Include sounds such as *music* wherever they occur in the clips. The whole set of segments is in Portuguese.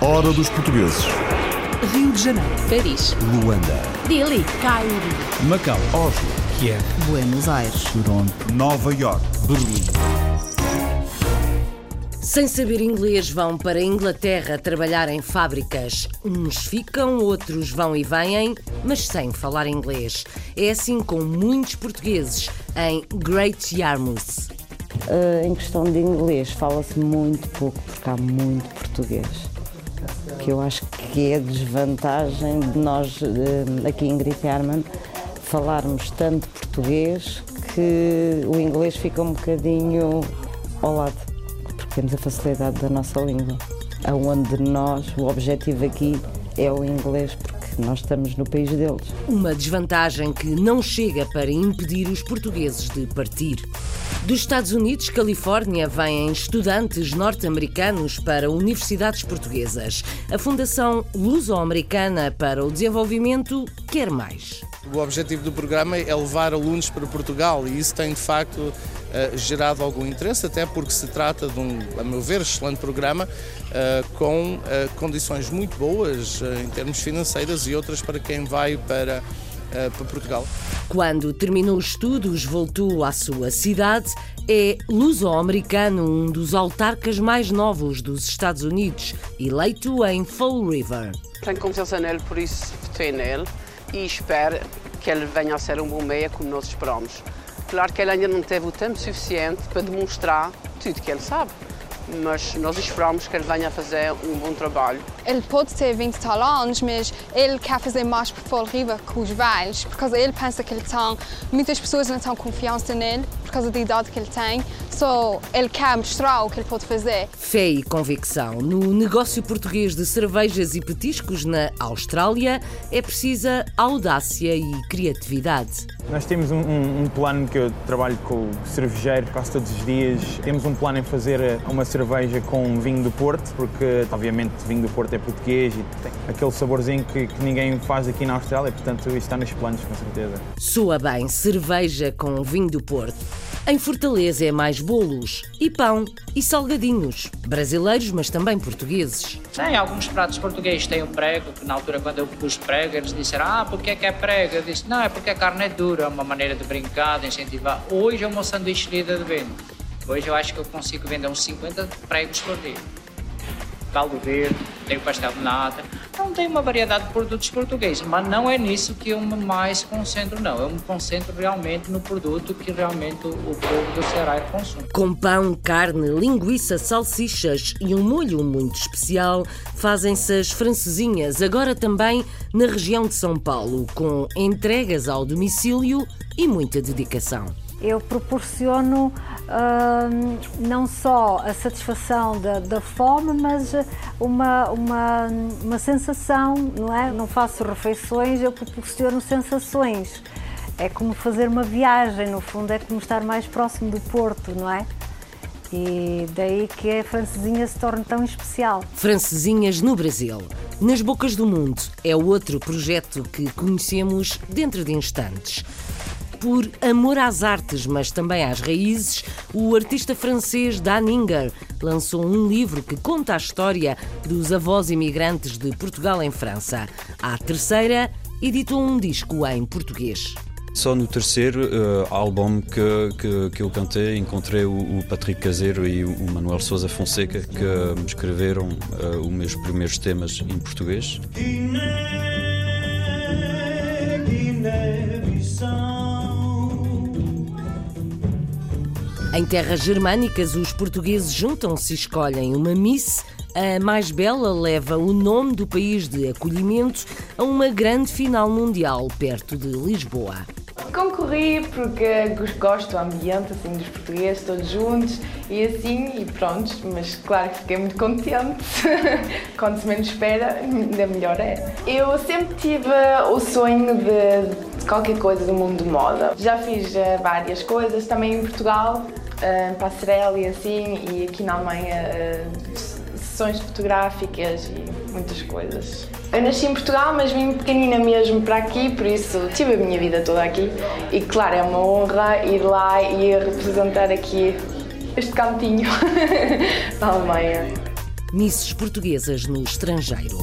Hora dos portugueses. Rio de Janeiro, Paris, Luanda. Dili, Cairo, Macau, Oslo. Kiev, Buenos Aires. Toronto. Nova York. Berlim. Sem saber inglês, vão para a Inglaterra trabalhar em fábricas. Uns ficam, outros vão e vêm, mas sem falar inglês. É assim com muitos portugueses em Great Yarmouth. Uh, em questão de inglês, fala-se muito pouco, porque há muito português. Que eu acho que é a desvantagem de nós, uh, aqui em Yarmouth, falarmos tanto português que o inglês fica um bocadinho ao lado, porque temos a facilidade da nossa língua. Aonde nós, o objetivo aqui é o inglês, porque nós estamos no país deles. Uma desvantagem que não chega para impedir os portugueses de partir. Dos Estados Unidos, Califórnia, vêm estudantes norte-americanos para universidades portuguesas. A Fundação Luso-Americana para o Desenvolvimento quer mais. O objetivo do programa é levar alunos para Portugal e isso tem de facto eh, gerado algum interesse, até porque se trata de um, a meu ver, excelente programa eh, com eh, condições muito boas em termos financeiros e outras para quem vai para, para Portugal. Quando terminou os estudos, voltou à sua cidade. É luso-americano, um dos autarcas mais novos dos Estados Unidos, eleito em Fall River. Tenho confiança nele, por isso votei nele e espero que ele venha a ser um bom meia como nós esperamos. Claro que ele ainda não teve o tempo suficiente para demonstrar tudo que ele sabe, mas nós esperamos que ele venha a fazer um bom trabalho. Ele pode ter 20 tal anos, mas ele quer fazer mais por Fall River com os velhos, porque ele pensa que ele tem, muitas pessoas não têm confiança nele por causa da idade que ele tem, só ele quer mostrar o que ele pode fazer. Fé e convicção. No negócio português de cervejas e petiscos na Austrália é precisa audácia e criatividade. Nós temos um, um, um, plano que eu trabalho com o cervejeiro quase todos os dias. Temos um plano em fazer uma cerveja com vinho do Porto, porque obviamente vinho do Porto é português e tem aquele saborzinho que, que ninguém faz aqui na Austrália, portanto isso está nos planos com certeza. Soa bem, cerveja com vinho do Porto. Em Fortaleza é mais bolos e pão e salgadinhos, brasileiros, mas também portugueses. Tem alguns pratos portugueses, tem o prego, que na altura quando eu pus prego eles disseram, ah, porque é que é prego? Eu disse, não, é porque a carne é dura, é uma maneira de brincar, de incentivar. Hoje é uma sanduíche líder de venda. Hoje eu acho que eu consigo vender uns 50 pregos por dia caldo verde, tenho pastel de nata. Não tem uma variedade de produtos portugueses, mas não é nisso que eu mais concentro, não. Eu me concentro realmente no produto que realmente o povo do Ceará consome. Com pão, carne, linguiça, salsichas e um molho muito especial, fazem-se as francesinhas, agora também na região de São Paulo, com entregas ao domicílio e muita dedicação eu proporciono uh, não só a satisfação da, da, fome, mas uma, uma, uma sensação, não é? Não faço refeições, eu proporciono sensações. É como fazer uma viagem, no fundo, é como estar mais próximo do Porto, não é? E daí que a francesinha se torna tão especial. Francesinhas no Brasil. Nas Bocas do Mundo é outro projeto que conhecemos dentro de instantes por amor às artes, mas também às raízes, o artista francês Dan Inger lançou um livro que conta a história dos avós imigrantes de Portugal em França. A terceira editou um disco em português. Só no terceiro uh, álbum que, que, que, eu cantei encontrei o, o, Patrick Caseiro e o Manuel Souza Fonseca que escreveram uh, os meus primeiros temas em português. Em terras germânicas, os portugueses juntam-se e escolhem uma Miss. A mais bela leva o nome do país de acolhimento a uma grande final mundial perto de Lisboa. Concorri porque gosto do ambiente assim, dos portugueses todos juntos e assim, e pronto, mas claro que fiquei muito contente. *laughs* Quando se menos espera, ainda melhor é. Eu sempre tive o sonho de qualquer coisa do mundo de moda. Já fiz eh, várias coisas também em Portugal, uh, passarela e assim, e aqui na Alemanha uh, sessões fotográficas e muitas coisas. Eu nasci em Portugal, mas vim pequenina mesmo para aqui, por isso tive a minha vida toda aqui. E claro, é uma honra ir lá e representar aqui este cantinho *laughs* da Alemanha. Misses Portuguesas no Estrangeiro.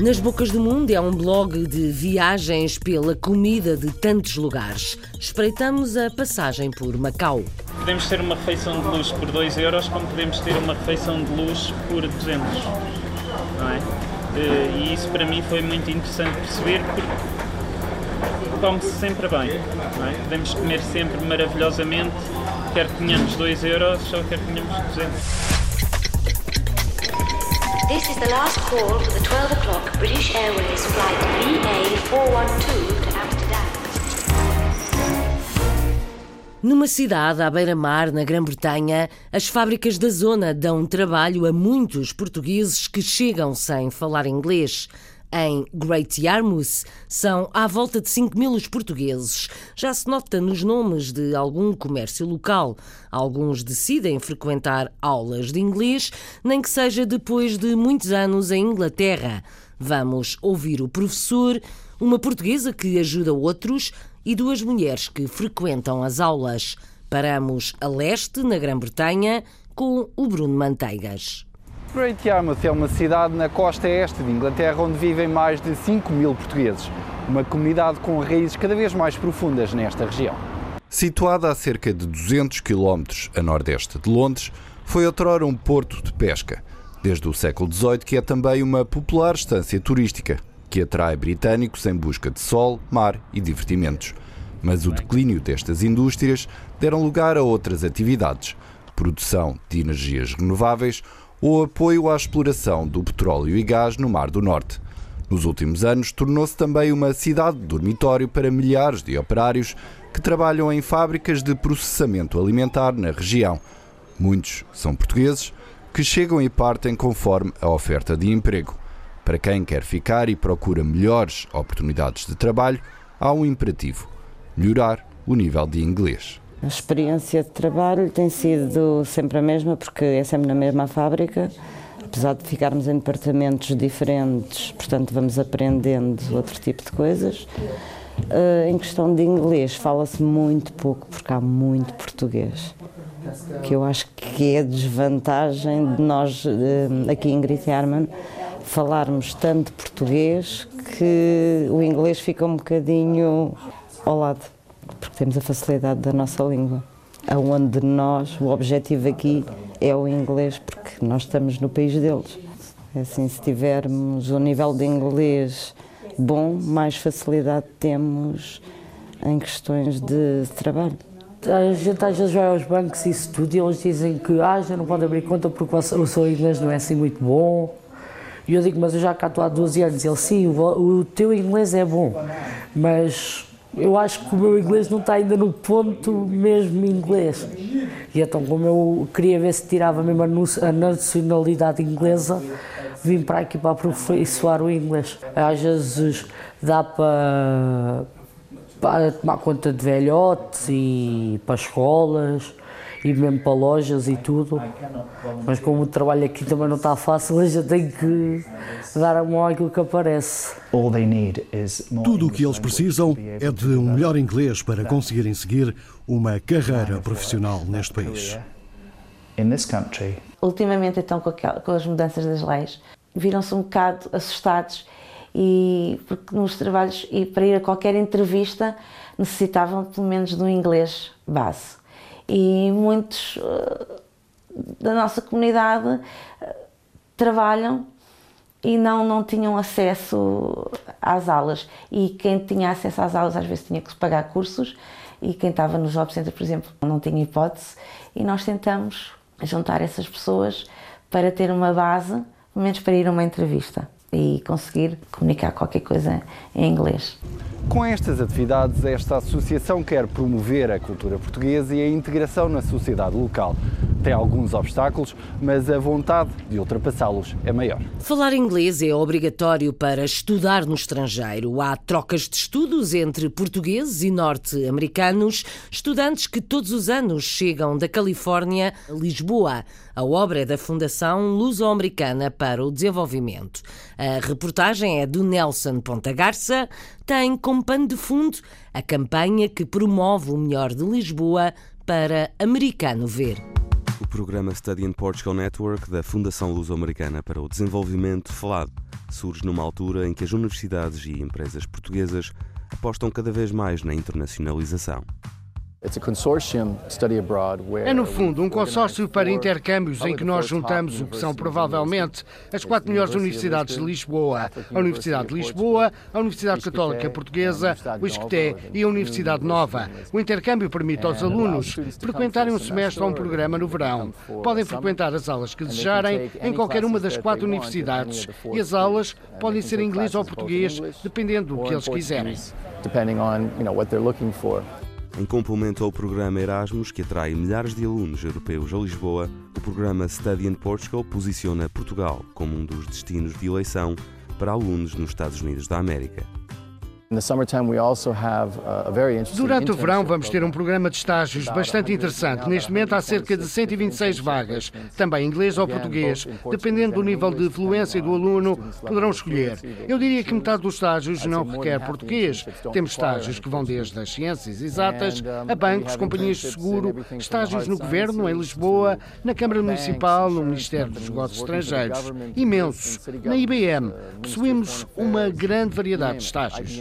Nas Bocas do Mundo é um blog de viagens pela comida de tantos lugares. Espreitamos a passagem por Macau. Podemos ter uma refeição de luxo por 2 euros, como podemos ter uma refeição de luxo por 200. Não é? Eh, e isso para mim foi muito interessante perceber porque come-se sempre bem. É? Podemos comer sempre maravilhosamente, quer que tenhamos 2 euros ou quer que tenhamos 200. This is the last call for the 12 o'clock British Airways flight VA412 to Amsterdam. Numa cidade à beira-mar, na Grã-Bretanha, as fábricas da zona dão trabalho a muitos portugueses que chegam sem falar inglês. Em Great Yarmouth são à volta de 5 mil os portugueses. Já se nota nos nomes de algum comércio local. Alguns decidem frequentar aulas de inglês, nem que seja depois de muitos anos em Inglaterra. Vamos ouvir o professor, uma portuguesa que ajuda outros e duas mulheres que frequentam as aulas. Paramos a leste, na Grã-Bretanha, com o Bruno Manteigas. Great Yarmouth é uma cidade na costa este de Inglaterra onde vivem mais de 5 mil portugueses, uma comunidade com raízes cada vez mais profundas nesta região. Situada a cerca de 200 km a nordeste de Londres, foi outrora um porto de pesca, desde o século XVIII que é também uma popular estância turística, que atrai britânicos em busca de sol, mar e divertimentos. Mas o declínio destas indústrias deram lugar a outras atividades, produção de energias renováveis, ou apoio à exploração do petróleo e gás no Mar do Norte. Nos últimos anos, tornou-se também uma cidade de dormitório para milhares de operários que trabalham em fábricas de processamento alimentar na região. Muitos são portugueses que chegam e partem conforme a oferta de emprego. Para quem quer ficar e procura melhores oportunidades de trabalho, há um imperativo: melhorar o nível de inglês. A experiência de trabalho tem sido sempre a mesma, porque é sempre na mesma fábrica, apesar de ficarmos em departamentos diferentes, portanto, vamos aprendendo outro tipo de coisas. Uh, em questão de inglês, fala-se muito pouco, porque há muito português. Que eu acho que é desvantagem de nós, uh, aqui em Great Yarman, falarmos tanto português que o inglês fica um bocadinho ao lado porque temos a facilidade da nossa língua. Aonde nós, o objetivo aqui é o inglês, porque nós estamos no país deles. É assim, se tivermos um nível de inglês bom, mais facilidade temos em questões de trabalho. A gente às vezes vai aos bancos e isso tudo e eles dizem que ah, já não pode abrir conta porque o seu inglês não é assim muito bom. E eu digo, mas eu já cá estou há 12 anos. Ele, sim, o, o teu inglês é bom, mas eu acho que o meu inglês não está ainda no ponto mesmo inglês. E então, como eu queria ver se tirava mesmo a nacionalidade inglesa, vim para aqui para aperfeiçoar o inglês. Às vezes dá para, para tomar conta de velhotes e para escolas e mesmo para lojas e tudo. Mas como o trabalho aqui também não está fácil, a gente tem que dar a mão àquilo que aparece. Tudo o que eles precisam é de um melhor inglês para conseguirem seguir uma carreira profissional neste país. Ultimamente, então, com as mudanças das leis, viram-se um bocado assustados e porque nos trabalhos e para ir a qualquer entrevista necessitavam pelo menos de um inglês base e muitos uh, da nossa comunidade uh, trabalham e não, não tinham acesso às aulas. E quem tinha acesso às aulas às vezes tinha que pagar cursos e quem estava no Job Center, por exemplo, não tinha hipótese. E nós tentamos juntar essas pessoas para ter uma base, pelo menos para ir a uma entrevista e conseguir comunicar qualquer coisa em inglês. Com estas atividades, esta associação quer promover a cultura portuguesa e a integração na sociedade local. Tem alguns obstáculos, mas a vontade de ultrapassá-los é maior. Falar inglês é obrigatório para estudar no estrangeiro. Há trocas de estudos entre portugueses e norte-americanos, estudantes que todos os anos chegam da Califórnia a Lisboa. A obra é da Fundação Luso-Americana para o Desenvolvimento. A reportagem é do Nelson Ponta Garça, tem como pano de fundo a campanha que promove o melhor de Lisboa para americano ver. O programa Study in Portugal Network da Fundação Luso-Americana para o Desenvolvimento FLAD surge numa altura em que as universidades e empresas portuguesas apostam cada vez mais na internacionalização. É, no fundo, um consórcio para intercâmbios em que nós juntamos o que são provavelmente as quatro melhores universidades de Lisboa: a Universidade de Lisboa, a Universidade Católica Portuguesa, o ISCTE e a Universidade Nova. O intercâmbio permite aos alunos frequentarem um semestre ou um programa no verão. Podem frequentar as aulas que desejarem em qualquer uma das quatro universidades e as aulas podem ser em inglês ou português, dependendo do que eles quiserem. Em complemento ao programa Erasmus, que atrai milhares de alunos europeus a Lisboa, o programa Study in Portugal posiciona Portugal como um dos destinos de eleição para alunos nos Estados Unidos da América. Durante o verão vamos ter um programa de estágios bastante interessante. Neste momento há cerca de 126 vagas, também inglês ou português. Dependendo do nível de fluência do aluno, poderão escolher. Eu diria que metade dos estágios não requer português. Temos estágios que vão desde as ciências exatas a bancos, companhias de seguro, estágios no governo, em Lisboa, na Câmara Municipal, no Ministério dos Negócios Estrangeiros. Imensos. Na IBM, possuímos uma grande variedade de estágios.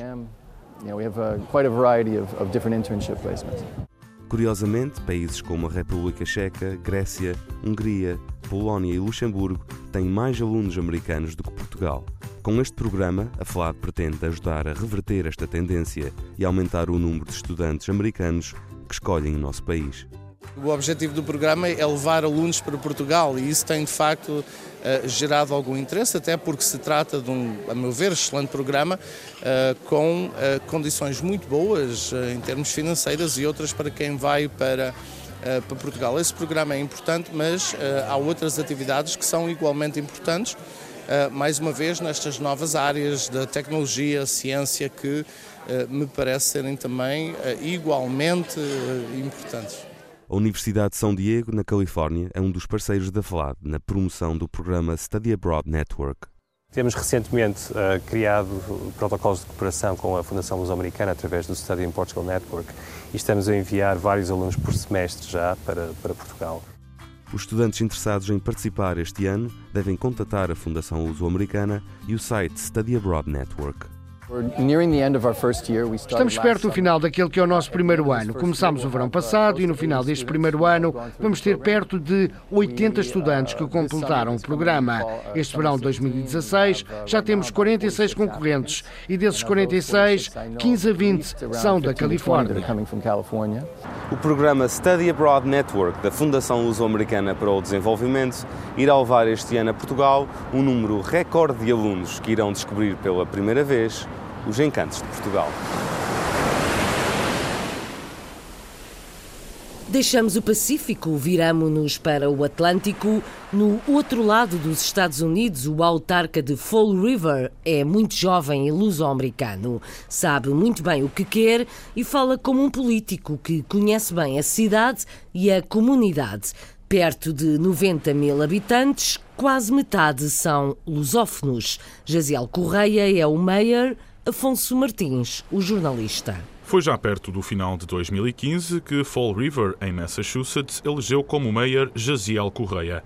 Curiosamente, países como a República Checa, Grécia, Hungria, Polónia e Luxemburgo têm mais alunos americanos do que Portugal. Com este programa, a FLAD pretende ajudar a reverter esta tendência e aumentar o número de estudantes americanos que escolhem o nosso país. O objetivo do programa é levar alunos para Portugal e isso tem de facto eh, gerado algum interesse, até porque se trata de um, a meu ver, excelente programa eh, com eh, condições muito boas em termos financeiros e outras para quem vai para para Portugal. Esse programa é importante, mas há outras atividades que são igualmente importantes, mais uma vez nestas novas áreas da tecnologia, ciência, que me parece serem também igualmente importantes. A Universidade de São Diego, na Califórnia, é um dos parceiros da FLAD na promoção do programa Study Abroad Network. Temos recentemente uh, criado protocolos de cooperação com a Fundação Luso-Americana através do Study in Portugal Network e estamos a enviar vários alunos por semestre já para, para Portugal. Os estudantes interessados em participar este ano devem contatar a Fundação Luso-Americana e o site Study Abroad Network. Estamos perto do final daquele que é o nosso primeiro ano. Começámos o verão passado e no final deste primeiro ano vamos ter perto de 80 estudantes que completaram o programa. Este verão de 2016 já temos 46 concorrentes e desses 46, 15 a 20 são da Califórnia. O programa Study Abroad Network da Fundação Luso-Americana para o Desenvolvimento irá levar este ano a Portugal um número recorde de alunos que irão descobrir pela primeira vez os encantos de Portugal. Deixamos o Pacífico, viramos-nos para o Atlântico. No outro lado dos Estados Unidos, o autarca de Fall River é muito jovem e luso-americano. Sabe muito bem o que quer e fala como um político que conhece bem a cidade e a comunidade. Perto de 90 mil habitantes, quase metade são lusófonos. Jaziel Correia é o mayor Afonso Martins, o jornalista. Foi já perto do final de 2015 que Fall River, em Massachusetts, elegeu como mayor Jaziel Correia.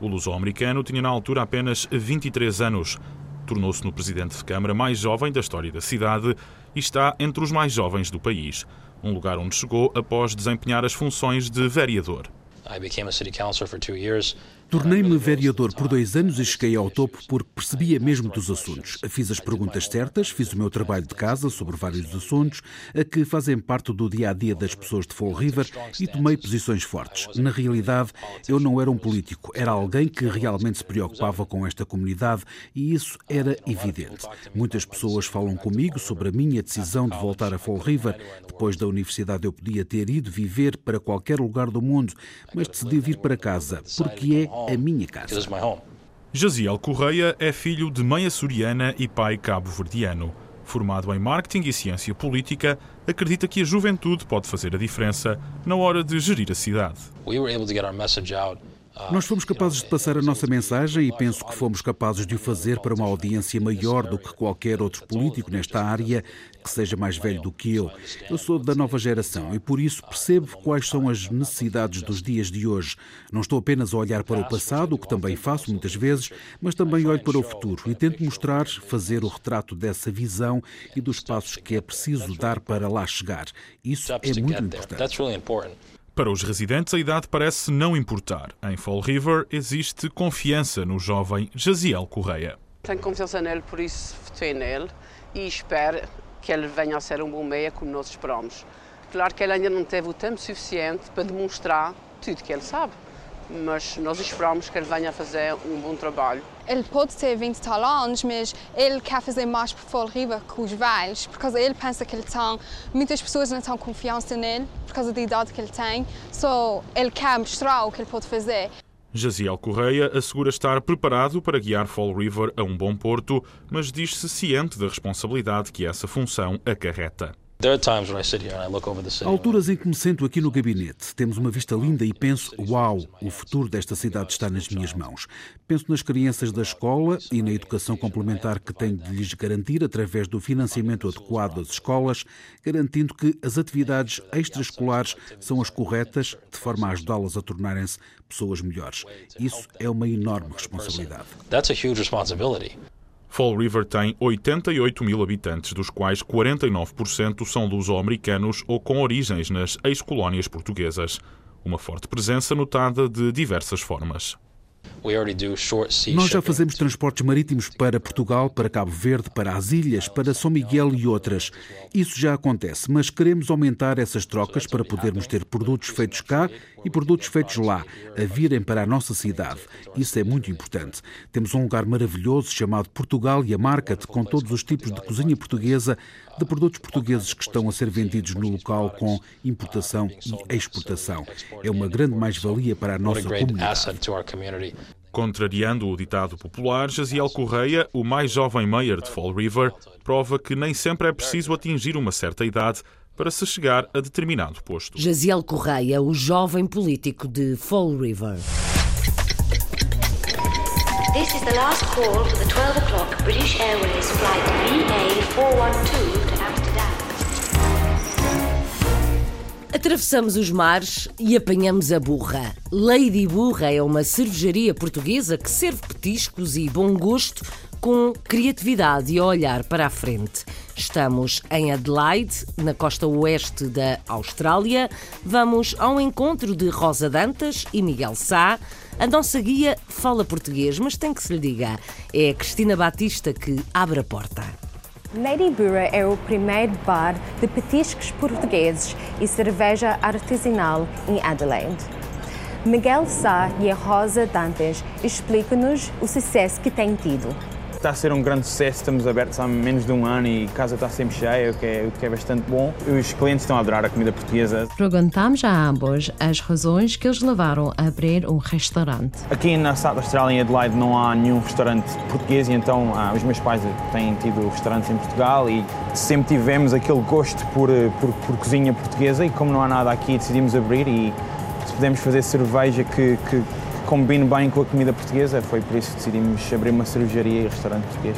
O luso-americano tinha na altura apenas 23 anos. Tornou-se no presidente de Câmara mais jovem da história da cidade e está entre os mais jovens do país, um lugar onde chegou após desempenhar as funções de vereador. I became a city councilor for two years. Tornei-me vereador por dois anos e cheguei ao topo porque percebia mesmo dos assuntos. Fiz as perguntas certas, fiz o meu trabalho de casa sobre vários assuntos a que fazem parte do dia a dia das pessoas de Fall River e tomei posições fortes. Na realidade, eu não era um político, era alguém que realmente se preocupava com esta comunidade e isso era evidente. Muitas pessoas falam comigo sobre a minha decisão de voltar a Fall River. Depois da universidade, eu podia ter ido viver para qualquer lugar do mundo, mas decidi vir para casa porque é a minha casa. Jaziel Correia é filho de mãe açoriana e pai cabo-verdiano. Formado em marketing e ciência política, acredita que a juventude pode fazer a diferença na hora de gerir a cidade. Nós fomos capazes de passar a nossa mensagem e penso que fomos capazes de o fazer para uma audiência maior do que qualquer outro político nesta área que seja mais velho do que eu. Eu sou da nova geração e por isso percebo quais são as necessidades dos dias de hoje. Não estou apenas a olhar para o passado, o que também faço muitas vezes, mas também olho para o futuro e tento mostrar, fazer o retrato dessa visão e dos passos que é preciso dar para lá chegar. Isso é muito importante. Para os residentes, a idade parece não importar. Em Fall River existe confiança no jovem Jaziel Correia. Tenho confiança nele, por isso votei nele e espero que ele venha a ser um bom meia como nós esperamos. Claro que ele ainda não teve o tempo suficiente para demonstrar tudo que ele sabe mas nós esperamos que ele venha a fazer um bom trabalho. Ele pode ter 20 tal anos, mas ele quer fazer mais por Fall River que os velhos, porque ele pensa que ele tem, muitas pessoas não têm confiança nele, por causa da idade que ele tem, só so, ele quer mostrar o que ele pode fazer. Jaziel Correia assegura estar preparado para guiar Fall River a um bom porto, mas diz-se ciente da responsabilidade que essa função acarreta. Há alturas em que me sento aqui no gabinete, temos uma vista linda e penso: uau, o futuro desta cidade está nas minhas mãos. Penso nas crianças da escola e na educação complementar que tenho de lhes garantir através do financiamento adequado das escolas, garantindo que as atividades extraescolares são as corretas, de forma a ajudá-las a tornarem-se pessoas melhores. Isso é uma enorme responsabilidade. Fall River tem 88 mil habitantes, dos quais 49% são luso-americanos ou com origens nas ex-colónias portuguesas. Uma forte presença notada de diversas formas. Nós já fazemos transportes marítimos para Portugal, para Cabo Verde, para as ilhas, para São Miguel e outras. Isso já acontece, mas queremos aumentar essas trocas para podermos ter produtos feitos cá e produtos feitos lá, a virem para a nossa cidade. Isso é muito importante. Temos um lugar maravilhoso chamado Portugal e a Market, com todos os tipos de cozinha portuguesa, de produtos portugueses que estão a ser vendidos no local com importação e exportação. É uma grande mais-valia para a nossa comunidade. Contrariando o ditado popular, Jaziel Correia, o mais jovem mayor de Fall River, prova que nem sempre é preciso atingir uma certa idade para se chegar a determinado posto. Jaziel Correia, o jovem político de Fall River. This is the last call for the 12 o'clock British Airways flight VA412 to Amsterdam. Atravessamos os mares e apanhamos a Burra. Lady Burra é uma cervejaria portuguesa que serve petiscos e bom gosto com criatividade e olhar para a frente. Estamos em Adelaide, na costa oeste da Austrália. Vamos ao encontro de Rosa Dantas e Miguel Sá. A nossa guia fala português, mas tem que se lhe diga, é a Cristina Batista que abre a porta. Lady Burra é o primeiro bar de petiscos portugueses e cerveja artesanal em Adelaide. Miguel Sá e a Rosa Dantas explicam-nos o sucesso que tem tido está a ser um grande sucesso, estamos abertos há menos de um ano e a casa está sempre cheia, o que é, o que é bastante bom. Os clientes estão a adorar a comida portuguesa. Perguntamos a ambos as razões que os levaram a abrir um restaurante. Aqui na South Australia, em Adelaide, não há nenhum restaurante português e então ah, os meus pais têm tido restaurantes em Portugal e sempre tivemos aquele gosto por, por, por cozinha portuguesa e como não há nada aqui, decidimos abrir e se podemos fazer cerveja que, que combine bem com a comida portuguesa, foi por isso que decidimos abrir uma cervejaria e restaurante português.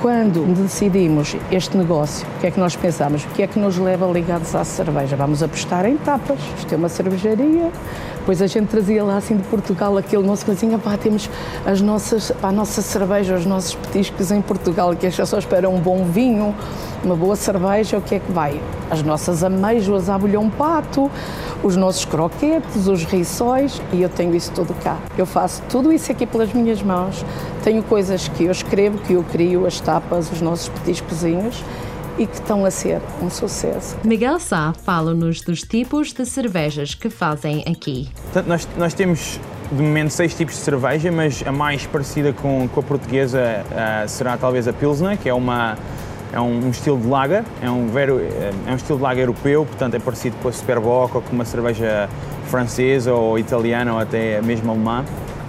Quando decidimos este negócio, o que é que nós pensamos? O que é que nos leva ligados à cerveja? Vamos apostar em tapas. Isto é uma cervejaria. Depois a gente trazia lá assim de Portugal aquele nosso coisinha, pá, temos as nossas, pá, a nossa cerveja, os nossos petiscos em Portugal, que as pessoas esperam um bom vinho, uma boa cerveja, o que é que vai? As nossas ameijoas à bolhão pato, os nossos croquetes, os riçóis, e eu tenho isso tudo cá. Eu faço tudo isso aqui pelas minhas mãos. Tenho coisas que eu escrevo, que eu crio, as tapas, os nossos petiscozinhos e que estão a ser um sucesso. Miguel Sá fala-nos dos tipos de cervejas que fazem aqui. Portanto, nós, nós temos de momento seis tipos de cerveja, mas a mais parecida com, com a portuguesa uh, será talvez a Pilsner, que é uma é um, um, estilo de lager, é um, vero, é um estilo de lager europeu, portanto é parecido com a Superboc ou com uma cerveja francesa ou italiana ou até mesmo alemã.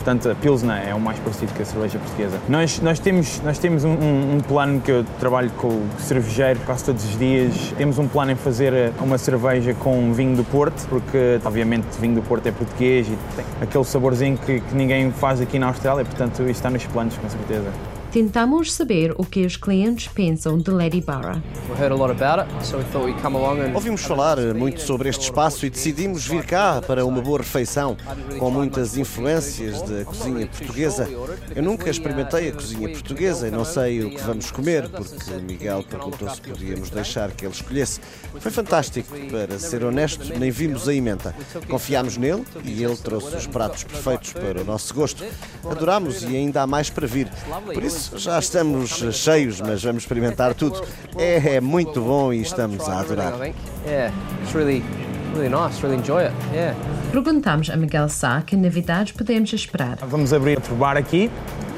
Portanto a Pilsner é o mais parecido com a cerveja portuguesa. Nós, nós temos, nós temos um, um, plano que eu trabalho com o cervejeiro quase todos os dias. Temos um plano em fazer uma cerveja com vinho do Porto, porque obviamente vinho do Porto é português e tem aquele saborzinho que, que ninguém faz aqui na Austrália, portanto isso está nos planos com certeza. Tentamos saber o que os clientes pensam de Lady Barra. Ouvimos falar muito sobre este espaço e decidimos vir cá para uma boa refeição, com muitas influências da cozinha portuguesa. Eu nunca experimentei a cozinha portuguesa e não sei o que vamos comer, porque Miguel perguntou se podíamos deixar que ele escolhesse. Foi fantástico, para ser honesto, nem vimos a emenda. Confiámos nele e ele trouxe os pratos perfeitos para o nosso gosto. Adorámos e ainda há mais para vir. Por isso, já estamos cheios, mas vamos experimentar tudo. É, é muito bom e estamos a adorar. Perguntamos a Miguel Sá que novidades podemos esperar. Vamos abrir outro bar aqui,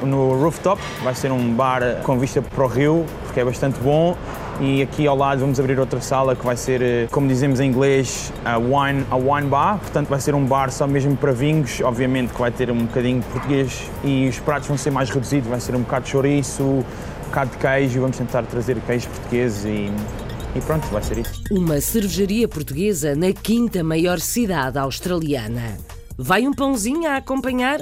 no rooftop. Vai ser um bar com vista para o rio, porque é bastante bom. E aqui ao lado vamos abrir outra sala que vai ser, eh, como dizemos em inglês, a wine, a wine bar. Portanto, vai ser um bar só mesmo para vinhos. Obviamente que vai ter um bocadinho de português e os pratos vão ser mais reduzidos. Vai ser um bocado de chouriço, um bocado de queijo. Vamos tentar trazer queijos portugueses e e pronto, vai ser isso. Uma cervejaria portuguesa na quinta maior cidade australiana. Vai um pãozinho a acompanhar?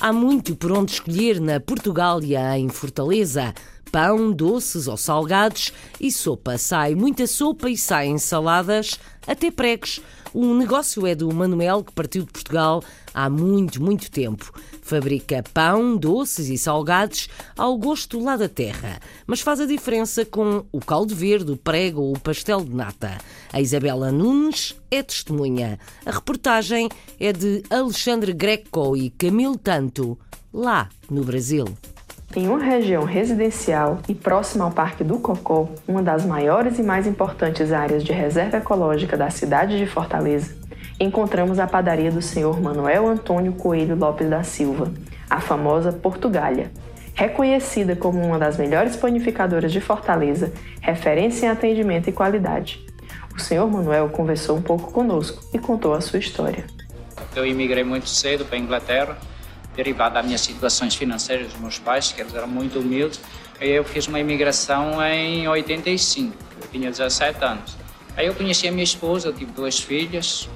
Há muito por onde escolher na Portugália, em Fortaleza. Pão, doces ou salgados e sopa. Sai muita sopa e saem saladas, até pregos. O negócio é do Manuel, que partiu de Portugal há muito, muito tempo. Fabrica pão, doces e salgados ao gosto lá da terra, mas faz a diferença com o caldo verde, o prego ou o pastel de nata. A Isabela Nunes é testemunha. A reportagem é de Alexandre Greco e Camilo Tanto, lá no Brasil. Em uma região residencial e próxima ao Parque do Cocó, uma das maiores e mais importantes áreas de reserva ecológica da cidade de Fortaleza, encontramos a padaria do senhor Manuel Antônio Coelho Lopes da Silva, a famosa Portugália. Reconhecida como uma das melhores panificadoras de Fortaleza, referência em atendimento e qualidade. O senhor Manuel conversou um pouco conosco e contou a sua história. Eu imigrei muito cedo para a Inglaterra derivado das minhas situações financeiras dos meus pais, que eles eram muito humildes. Eu fiz uma imigração em 85, eu tinha 17 anos. Aí eu conheci a minha esposa, eu tive duas filhas.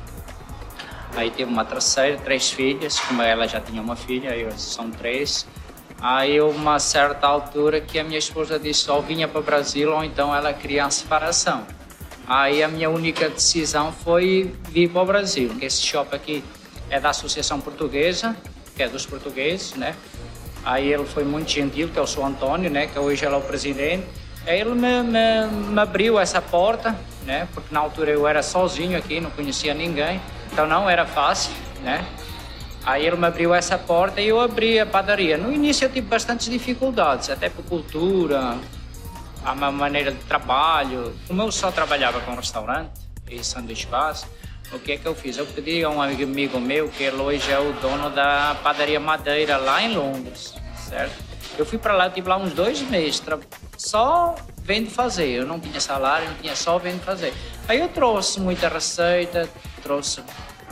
Aí tive uma terceira, três filhas, como ela já tinha uma filha, aí são três. Aí uma certa altura que a minha esposa disse ou vinha para o Brasil ou então ela queria a separação. Aí a minha única decisão foi vir para o Brasil. Esse shopping aqui é da Associação Portuguesa, que é dos portugueses, né? Aí ele foi muito gentil, que é o Sr. Antônio, né? Que hoje ele é o presidente. Aí ele me, me, me, abriu essa porta, né? Porque na altura eu era sozinho aqui, não conhecia ninguém. Então não era fácil, né? Aí ele me abriu essa porta e eu abri a padaria. No início eu tive bastantes dificuldades, até por cultura, a maneira de trabalho. Como eu só trabalhava com restaurante e sanduíche base, o que é que eu fiz? Eu pedi a um amigo meu, que hoje é o dono da padaria Madeira, lá em Londres, certo? Eu fui para lá, tive lá uns dois meses, só vendo fazer. Eu não tinha salário, não tinha só vendo fazer. Aí eu trouxe muita receita, trouxe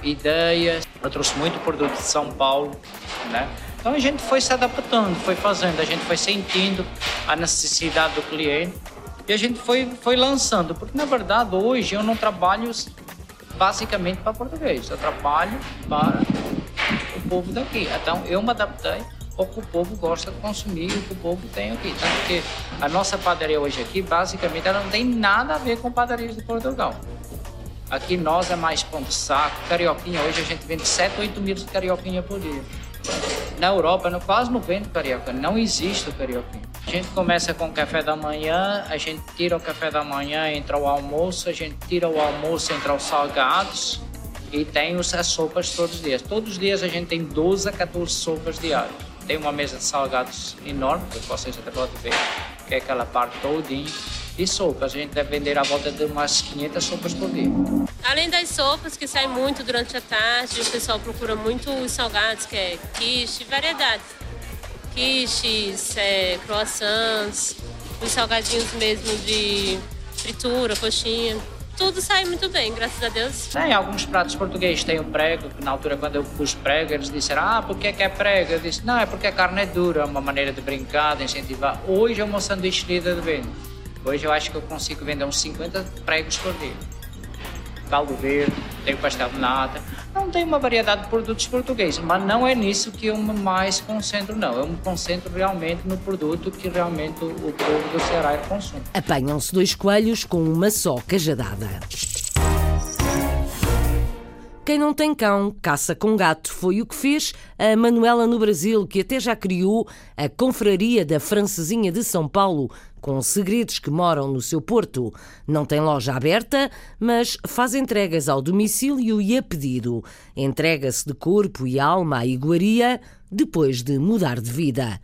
ideias, eu trouxe muito produto de São Paulo, né? Então a gente foi se adaptando, foi fazendo, a gente foi sentindo a necessidade do cliente e a gente foi, foi lançando. Porque na verdade hoje eu não trabalho basicamente para português. Eu trabalho para o povo daqui. Então eu me adaptei ao que o povo gosta de consumir, o que o povo tem aqui. Tanto que a nossa padaria hoje aqui, basicamente, ela não tem nada a ver com padarias de Portugal. Aqui nós é mais pão de saco, carioquinha. Hoje a gente vende 7, 8 mil de carioquinha por dia. Na Europa, quase não vende carioca, não existe o carioquinha. A gente começa com o café da manhã, a gente tira o café da manhã, entra o almoço, a gente tira o almoço, entra os salgados e tem as sopas todos os dias. Todos os dias a gente tem 12 a 14 sopas diárias. Tem uma mesa de salgados enorme, que vocês até podem ver, que é aquela parte todinha. E sopas, a gente deve vender a volta de umas 500 sopas por dia. Além das sopas que saem muito durante a tarde, o pessoal procura muito os salgados, que é quiche, variedade quiches, é, croissants, os salgadinhos mesmo de fritura, coxinha. tudo sai muito bem, graças a Deus. Tem alguns pratos portugueses, tem o prego, que na altura quando eu pus prego, eles disseram, ah, por que é prego? Eu disse, não, é porque a carne é dura, é uma maneira de brincar, de incentivar. Hoje é uma sanduíche de venda. Hoje eu acho que eu consigo vender uns 50 pregos por dia. Caldo verde, tenho pastel de nata. Não tem uma variedade de produtos portugueses, mas não é nisso que eu mais concentro, não. Eu me concentro realmente no produto que realmente o povo do Ceará consome. Apanham-se dois coelhos com uma só cajadada. Quem não tem cão, caça com gato. Foi o que fez a Manuela no Brasil, que até já criou a Confraria da Francesinha de São Paulo, com segredos que moram no seu porto. Não tem loja aberta, mas faz entregas ao domicílio e a pedido. Entrega-se de corpo e alma à iguaria depois de mudar de vida.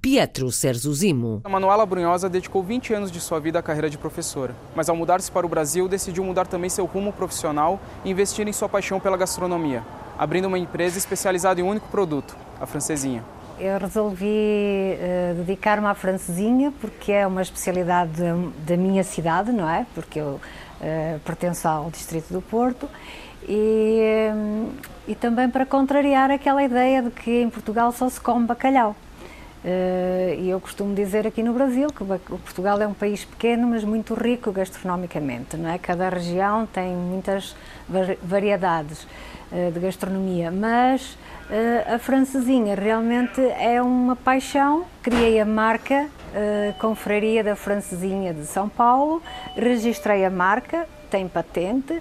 Pietro Serzuzimo. A Manuela Brunhosa dedicou 20 anos de sua vida à carreira de professora, mas ao mudar-se para o Brasil, decidiu mudar também seu rumo profissional e investir em sua paixão pela gastronomia, abrindo uma empresa especializada em um único produto, a francesinha. Eu resolvi uh, dedicar-me à francesinha porque é uma especialidade da minha cidade, não é? Porque eu uh, pertenço ao distrito do Porto e, um, e também para contrariar aquela ideia de que em Portugal só se come bacalhau. Uh, e eu costumo dizer aqui no Brasil que Portugal é um país pequeno, mas muito rico gastronomicamente. Não é? Cada região tem muitas variedades uh, de gastronomia, mas uh, a francesinha realmente é uma paixão. Criei a marca Confraria da Francesinha de São Paulo, registrei a marca, tem patente.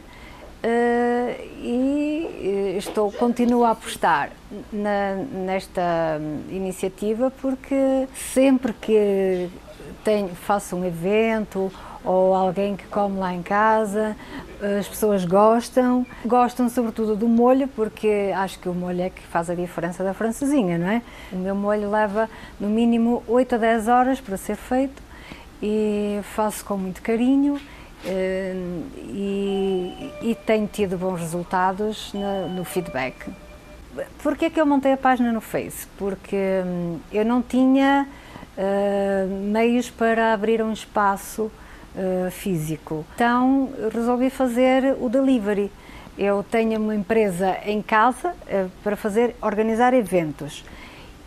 Uh, e estou continuo a apostar na, nesta iniciativa porque sempre que tenho, faço um evento ou alguém que come lá em casa, as pessoas gostam, gostam sobretudo do molho porque acho que o molho é que faz a diferença da francesinha, não é? O meu molho leva no mínimo 8 a 10 horas para ser feito e faço com muito carinho e, e tenho tido bons resultados no, feedback. Por que é que eu montei a página no Face? Porque hum, eu não tinha uh, meios para abrir um espaço uh, físico. Então resolvi fazer o delivery. Eu tenho uma empresa em casa uh, para fazer, organizar eventos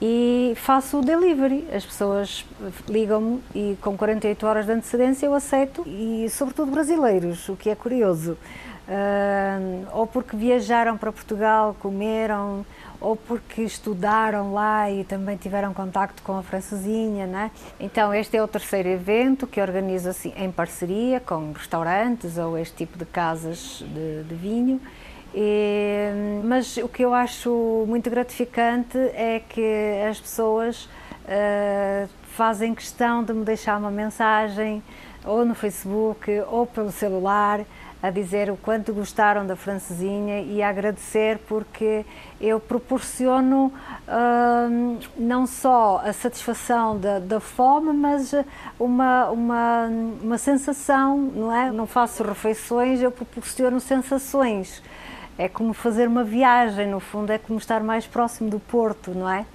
e faço o delivery. As pessoas ligam-me e com 48 horas de antecedência eu aceito, e sobretudo brasileiros, o que é curioso. Uh, ou porque viajaram para Portugal, comeram, ou porque estudaram lá e também tiveram contacto com a francesinha, né? Então este é o terceiro evento que organizo assim em parceria com restaurantes ou este tipo de casas de, de vinho e, mas o que eu acho muito gratificante é que as pessoas uh, fazem questão de me deixar uma mensagem ou no Facebook ou pelo celular a dizer o quanto gostaram da francesinha e a agradecer porque eu proporciono uh, não só a satisfação da, da, fome, mas uma, uma, uma sensação, não é? Não faço refeições, eu proporciono sensações é como fazer uma viagem, no fundo, é como estar mais próximo do Porto, não é?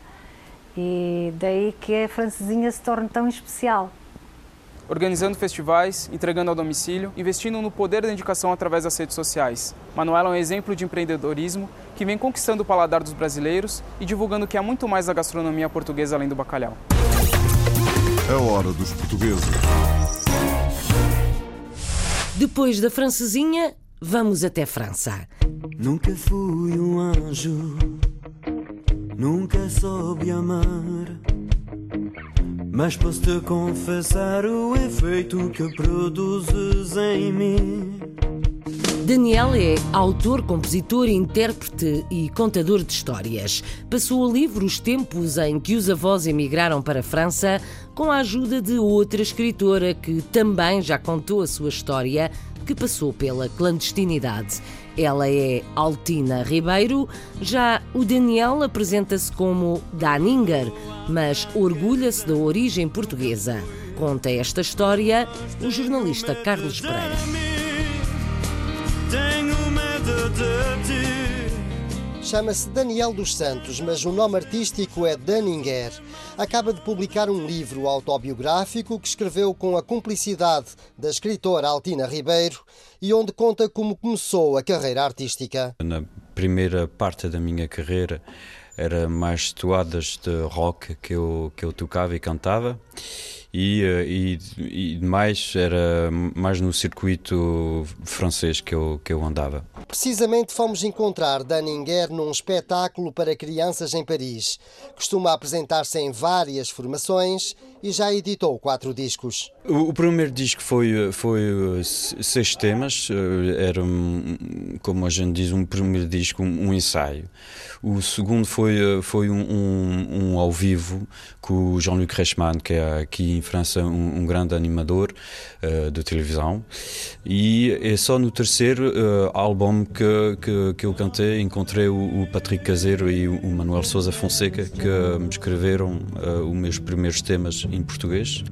E daí que a francesinha se torna tão especial. Organizando festivais, entregando ao domicílio, investindo no poder da indicação através das redes sociais. Manuela é um exemplo de empreendedorismo que vem conquistando o paladar dos brasileiros e divulgando que há muito mais na gastronomia portuguesa além do bacalhau. É hora dos portugueses. Depois da francesinha, vamos até França. Nunca fui um anjo, nunca soube amar. Mas posso te confessar o efeito que produzes em mim. Daniel é autor, compositor, intérprete e contador de histórias. Passou a livro os tempos em que os avós emigraram para a França com a ajuda de outra escritora que também já contou a sua história, que passou pela clandestinidade. Ela é Altina Ribeiro, já o Daniel apresenta-se como Daninger, mas orgulha-se da origem portuguesa. Conta esta história o jornalista Carlos Pereira. Chama-se Daniel dos Santos, mas o nome artístico é Daninger. Acaba de publicar um livro autobiográfico que escreveu com a cumplicidade da escritora Altina Ribeiro e onde conta como começou a carreira artística. Na primeira parte da minha carreira era mais toadas de rock que eu, que eu tocava e cantava e, eh, e, e mais era mais no circuito francês que eu, que eu andava. Precisamente fomos encontrar Daninger num espetáculo para crianças em Paris. Costuma apresentar-se em várias formações e já editou quatro discos. O, primeiro disco foi, foi eh, seis temas, eh, era, como a gente diz, um primeiro disco, um, um ensaio. O segundo foi, eh, foi um, um, um ao vivo com o Jean-Luc Reichmann, que é aqui em França um, grande animador uh, de televisão. E é só no terceiro uh, álbum que, que, que, eu cantei, encontrei o, o Patrick Caseiro e o, Manuel Souza Fonseca, que me escreveram uh, os meus primeiros temas em português.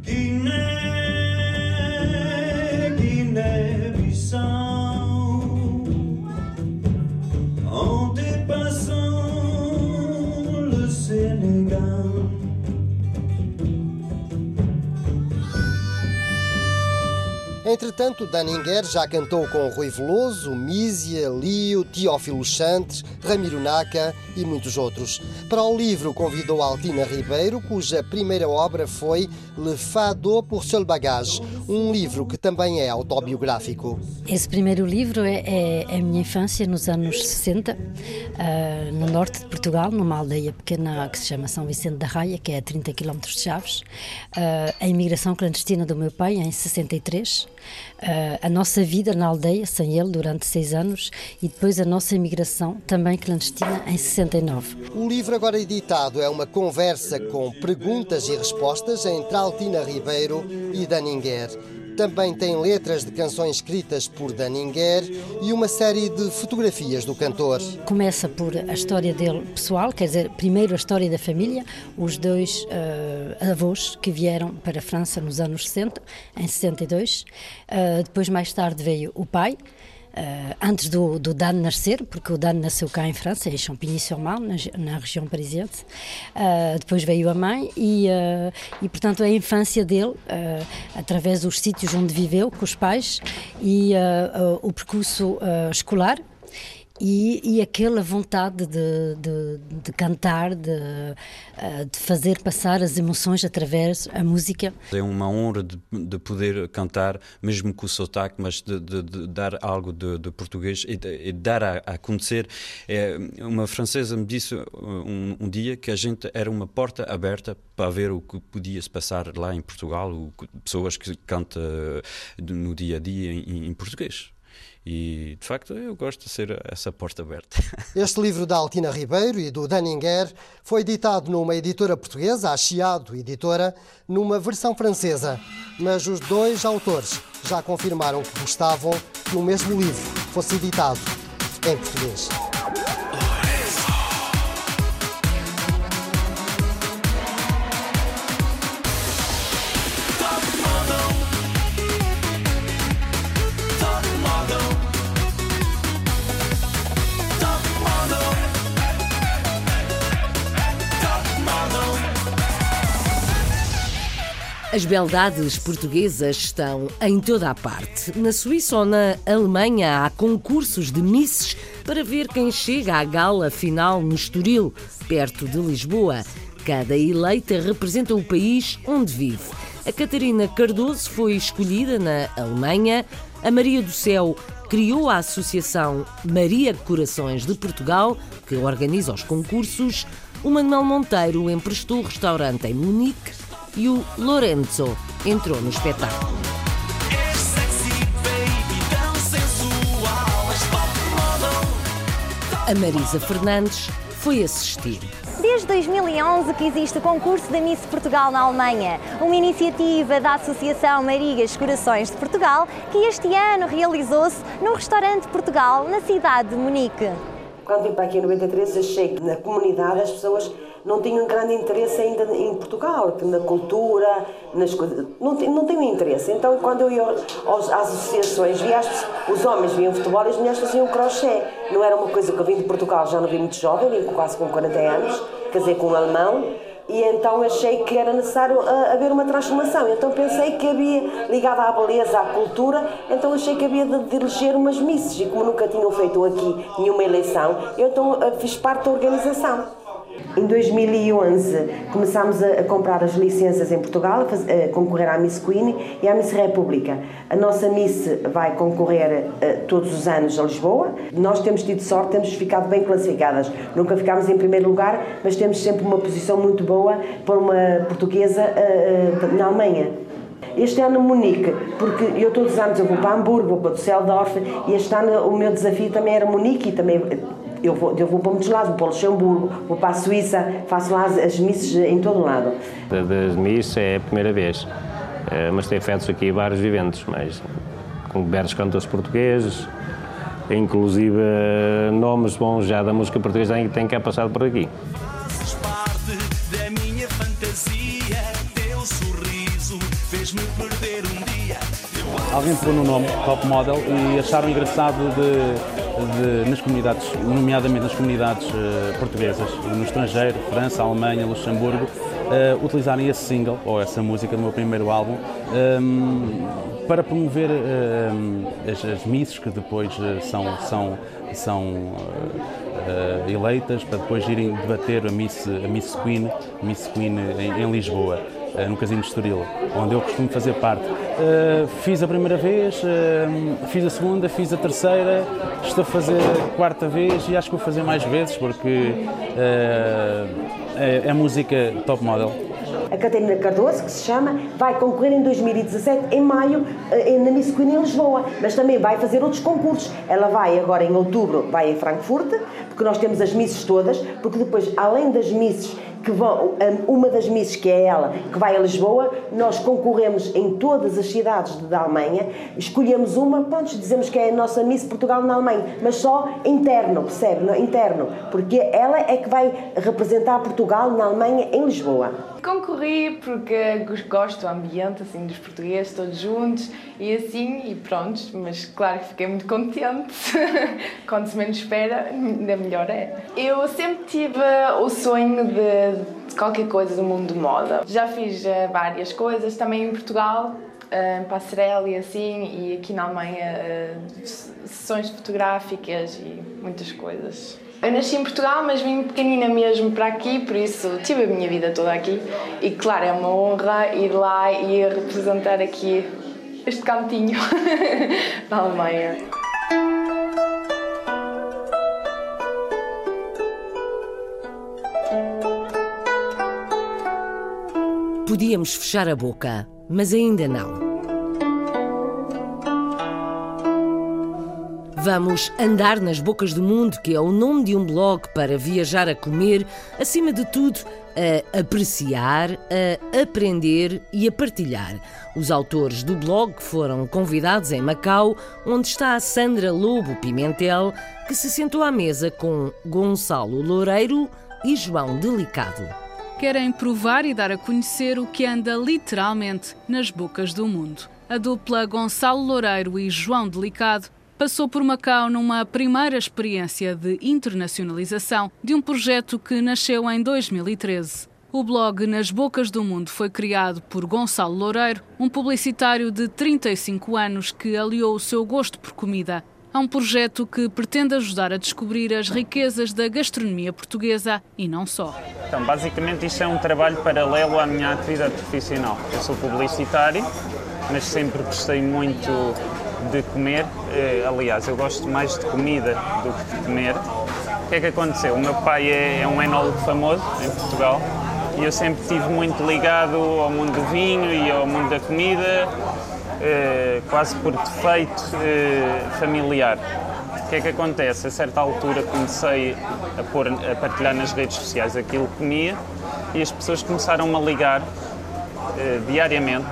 Entretanto, Daninger já cantou com Rui Veloso, Mísia, Lio, Teófilo Chantres, Ramiro Naca e muitos outros. Para o livro convidou Altina Ribeiro, cuja primeira obra foi Le Fado pour seul bagage, um livro que também é autobiográfico. Esse primeiro livro é, é, é a minha infância nos anos 60, uh, ah, no norte de Portugal, numa aldeia pequena que se chama São Vicente da Raia, que é a 30 km de Chaves. Uh, a imigração clandestina do meu pai em 63 uh, a nossa vida na aldeia sem ele durante seis anos e depois a nossa imigração também clandestina em 69. O livro agora editado é uma conversa com perguntas e respostas entre Altina Ribeiro e Daninger. Também tem letras de canções escritas por Daninger e uma série de fotografias do cantor. Começa por a história dele pessoal, quer dizer, primeiro a história da família, os dois uh, avós que vieram para a França nos anos 60, em 62. Uh, depois, mais tarde, veio o pai, antes do, do Dan nascer, porque o Dan nasceu cá em França, em Champigny-sur-Marne, na, na, região parisiense. Uh, depois veio a mãe e, uh, e portanto, a infância dele, através dos sítios onde viveu com os pais e o percurso escolar, e, e aquela vontade de, de, de cantar, de, eh, de, fazer passar as emoções através da música. É uma honra de, de poder cantar, mesmo com o sotaque, mas de, dar algo de, português e, de, dar a, a conhecer. É, uma francesa me disse um, um, dia que a gente era uma porta aberta para ver o que podia se passar lá em Portugal, o, pessoas que cantam no dia a dia em, em português. E de facto eu gosto de ser essa porta aberta. *laughs* Este livro da Altina Ribeiro e do Daninger foi editado numa editora portuguesa, a Chiado Editora, numa versão francesa. Mas os dois autores já confirmaram que gostavam que o mesmo livro fosse editado em português. As beldades portuguesas estão em toda a parte. Na Suíça ou na Alemanha há concursos de misses para ver quem chega à gala final no Estoril, perto de Lisboa. Cada eleita representa o país onde vive. A Catarina Cardoso foi escolhida na Alemanha. A Maria do Céu criou a Associação Maria Corações de Portugal, que organiza os concursos. O Manuel Monteiro emprestou o restaurante em Munique e o Lorenzo entrou no espetáculo. A Marisa Fernandes foi assistir. Desde 2011 que existe o concurso da Miss Portugal na Alemanha, uma iniciativa da Associação Marias Corações de Portugal, que este ano realizou-se no restaurante Portugal, na cidade de Munique. Quando vim para aqui em 93, achei que na comunidade as pessoas não tinham grande interesse ainda em Portugal, na cultura, nas coisas. Não, não tinham interesse. Então, quando eu ia às associações, via as, os homens viam futebol e as mulheres faziam crochê. Não era uma coisa que eu vim de Portugal, já não vim muito jovem, vim quase com 40 anos, casei com um alemão e então achei que era necessário uh, haver uma transformação. Então pensei que havia, ligada à beleza, à cultura, então achei que havia de, de eleger umas misses. E como nunca tinham feito aqui nenhuma eleição, eu então uh, fiz parte da organização. Em 2011 começámos a, comprar as licenças em Portugal, a, concorrer à Miss Queen e à Miss República. A nossa Miss vai concorrer uh, todos os anos a Lisboa. Nós temos tido sorte, temos ficado bem classificadas. Nunca ficámos em primeiro lugar, mas temos sempre uma posição muito boa para uma portuguesa uh, na Alemanha. Este ano Munique, porque eu todos os anos eu vou para Hamburgo, vou para Düsseldorf e este ano o meu desafio também era Munique e também eu vou, eu vou para muitos lados, vou para o Luxemburgo, vou para a Suíça, faço lá as, as missas em todo lado. Das missas é a primeira vez, eh, mas tem feito aqui vários eventos, mas com belos cantores portugueses, inclusive eh, nomes bons já da música portuguesa que têm cá passado por aqui. Alguém pôs no nome Top Model e acharam engraçado de de, nas comunidades, nomeadamente nas comunidades uh, portuguesas, no estrangeiro, França, Alemanha, Luxemburgo, uh, utilizarem esse single, ou essa música do meu primeiro álbum, um, ehm, para promover um, ehm, as, as misses que depois uh, são, são, são eleitas, para depois irem debater a Miss, a Miss Queen, Miss Queen em, em Lisboa. Eh, no Casino de Estoril, onde eu costumo fazer parte. Uh, fiz a primeira vez, uh, fiz a segunda, fiz a terceira, estou a fazer a quarta vez e acho que vou fazer mais vezes porque é, é música top model. A Catarina Cardoso, que se chama, vai concorrer em 2017, em maio, na Miss Queen em Lisboa, mas também vai fazer outros concursos. Ela vai agora em outubro, vai em Frankfurt, porque nós temos as misses todas, porque depois, além das misses que vão, uma das misses, que é ela, que vai a Lisboa, nós concorremos em todas as cidades da Alemanha, escolhemos uma, pronto, dizemos que é a nossa Miss Portugal na Alemanha, mas só interno, percebe? Interno, porque ela é que vai representar Portugal na Alemanha em Lisboa. Concorri porque gosto do ambiente assim dos portugueses todos juntos e assim e pronto, mas claro que fiquei muito contente. *laughs* Quando se menos espera, ainda melhor é. Eu sempre tive o sonho de qualquer coisa do mundo de moda. Já fiz uh, várias coisas também em Portugal, uh, passarela e assim, e aqui na Alemanha uh, sessões fotográficas e muitas coisas. Eu nasci em Portugal, mas vim pequenina mesmo para aqui, por isso tive a minha vida toda aqui. E claro, é uma honra ir lá e representar aqui este cantinho *laughs* na Alemanha. Podíamos fechar a boca, mas ainda não. Vamos andar nas bocas do mundo, que é o nome de um blog para viajar a comer, acima de tudo, a apreciar, a aprender e a partilhar. Os autores do blog foram convidados em Macau, onde está a Sandra Lobo Pimentel, que se sentou à mesa com Gonçalo Loureiro e João Delicado. Querem provar e dar a conhecer o que anda literalmente nas bocas do mundo. A dupla Gonçalo Loureiro e João Delicado passou por Macau numa primeira experiência de internacionalização de um projeto que nasceu em 2013. O blog Nas Bocas do Mundo foi criado por Gonçalo Loureiro, um publicitário de 35 anos que aliou o seu gosto por comida a um projeto que pretende ajudar a descobrir as riquezas da gastronomia portuguesa e não só. Então, basicamente, isto é um trabalho paralelo à minha atividade profissional. Eu sou publicitário, mas sempre gostei muito de comer. Eh, aliás, eu gosto mais de comida do que de comer. O que é que aconteceu? O meu pai é, é um enólogo famoso em Portugal e eu sempre estive muito ligado ao mundo do vinho e ao mundo da comida, eh, quase por defeito eh, familiar. O que é que acontece? A certa altura comecei a, pôr, a partilhar nas redes sociais aquilo que comia e as pessoas começaram a ligar diariamente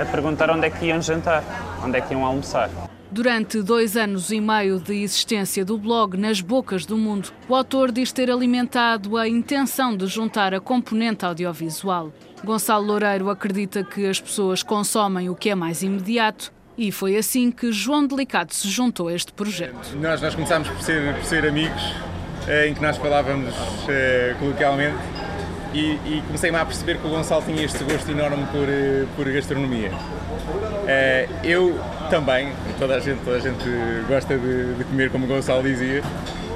a perguntar onde é que iam jantar onde é que iam almoçar. Durante dois anos e meio de existência do blog Nas Bocas do Mundo, o autor diz ter alimentado a intenção de juntar a componente audiovisual. Gonçalo Loureiro acredita que as pessoas consomem o que é mais imediato e foi assim que João Delicado se juntou a este projeto. Nós, nós começámos por ser, por ser amigos, eh, em que nós falávamos eh, coloquialmente e, e comecei-me a perceber que o Gonçalo tinha este gosto enorme por, eh, por gastronomia. Eh, eu também, toda a gente, toda a gente gosta de, de comer, como o Gonçalo dizia,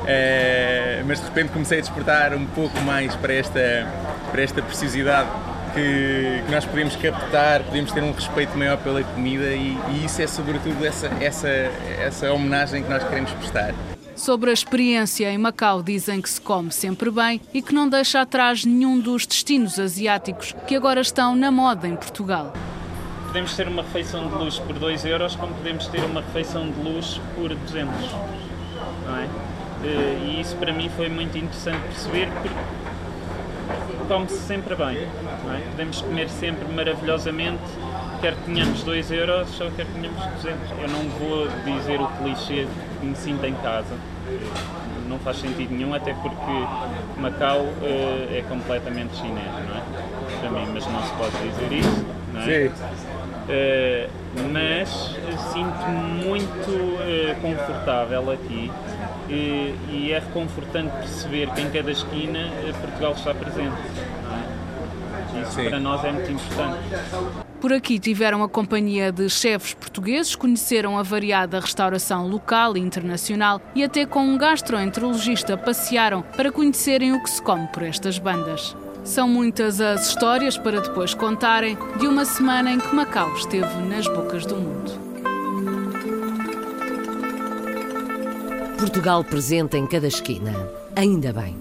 eh, mas de repente comecei a despertar um pouco mais para esta, para esta preciosidade que, que, nós podemos captar, podemos ter um respeito maior pela comida e, e, isso é sobretudo essa, essa, essa homenagem que nós queremos prestar. Sobre a experiência em Macau dizem que se come sempre bem e que não deixa atrás nenhum dos destinos asiáticos que agora estão na moda em Portugal. Podemos ter uma refeição de luxo por 2 euros, como podemos ter uma refeição de luxo por 200. Não é? E isso para mim foi muito interessante perceber porque come-se sempre bem. É? Podemos comer sempre maravilhosamente, quer tenhamos 2 euros ou quer tenhamos 200. Eu não vou dizer o clichê que me sinto em casa. Não faz sentido nenhum, até porque Macau uh, é completamente chinês, não é? Para mim, mas não se pode dizer isso, é? Sim. Uh, mas sinto-me muito uh, confortável aqui e, e, é reconfortante perceber que em cada esquina Portugal está presente. É? Isso Sim. para nós é muito importante. Por aqui tiveram a companhia de chefes portugueses, conheceram a variada restauração local e internacional e até com um gastroenterologista passearam para conhecerem o que se come por estas bandas. São muitas as histórias para depois contarem de uma semana em que Macau esteve nas bocas do mundo. Portugal presente em cada esquina. Ainda bem.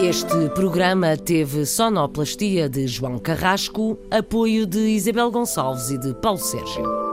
Este programa teve sonoplastia de João Carrasco, apoio de Isabel Gonçalves e de Paulo Sérgio.